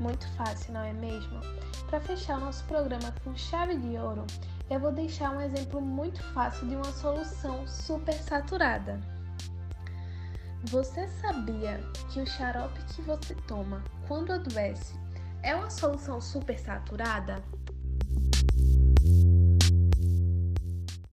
muito fácil, não é mesmo? Para fechar o nosso programa com chave de ouro, eu vou deixar um exemplo muito fácil de uma solução super saturada. Você sabia que o xarope que você toma quando adoece é uma solução super saturada?